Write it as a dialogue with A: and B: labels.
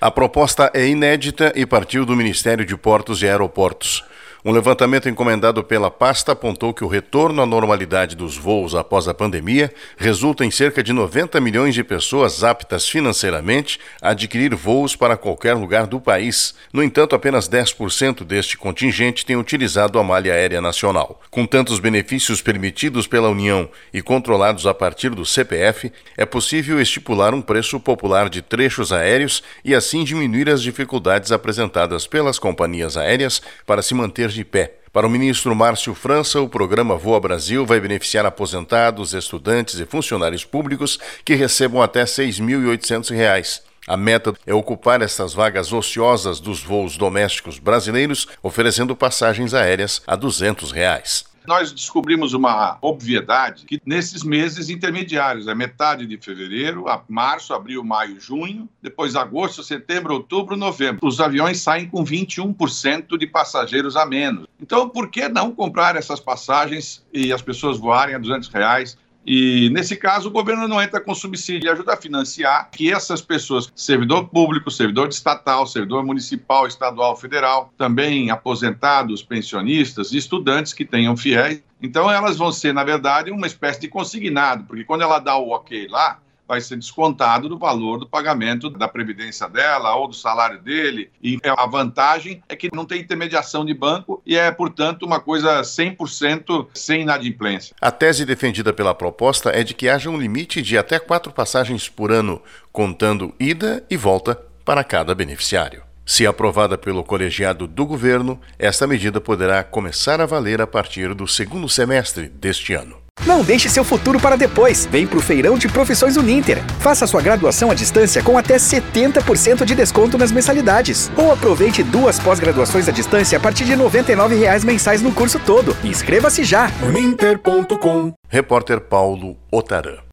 A: A proposta é inédita e partiu do Ministério de Portos e Aeroportos. Um levantamento encomendado pela pasta apontou que o retorno à normalidade dos voos após a pandemia resulta em cerca de 90 milhões de pessoas aptas financeiramente a adquirir voos para qualquer lugar do país. No entanto, apenas 10% deste contingente tem utilizado a malha aérea nacional. Com tantos benefícios permitidos pela União e controlados a partir do CPF, é possível estipular um preço popular de trechos aéreos e assim diminuir as dificuldades apresentadas pelas companhias aéreas para se manter de pé. Para o ministro Márcio França, o programa Voa Brasil vai beneficiar aposentados, estudantes e funcionários públicos que recebam até R$ 6.800. A meta é ocupar essas vagas ociosas dos voos domésticos brasileiros, oferecendo passagens aéreas a 200 reais
B: nós descobrimos uma obviedade que nesses meses intermediários, é metade de fevereiro, a março, abril, maio, junho, depois agosto, setembro, outubro, novembro, os aviões saem com 21% de passageiros a menos. Então, por que não comprar essas passagens e as pessoas voarem a 200 reais? E, nesse caso, o governo não entra com subsídio, ajuda a financiar que essas pessoas, servidor público, servidor estatal, servidor municipal, estadual, federal, também aposentados, pensionistas estudantes que tenham fiéis. Então, elas vão ser, na verdade, uma espécie de consignado, porque quando ela dá o ok lá, vai ser descontado do valor do pagamento da previdência dela ou do salário dele. E a vantagem é que não tem intermediação de banco e é, portanto, uma coisa 100% sem inadimplência.
A: A tese defendida pela proposta é de que haja um limite de até quatro passagens por ano, contando ida e volta para cada beneficiário. Se aprovada pelo colegiado do governo, esta medida poderá começar a valer a partir do segundo semestre deste ano.
C: Não deixe seu futuro para depois. Vem para o Feirão de Profissões Uninter. Faça sua graduação à distância com até 70% de desconto nas mensalidades. Ou aproveite duas pós-graduações à distância a partir de R$ 99,00 mensais no curso todo. Inscreva-se já.
A: Uninter.com Repórter Paulo Otaran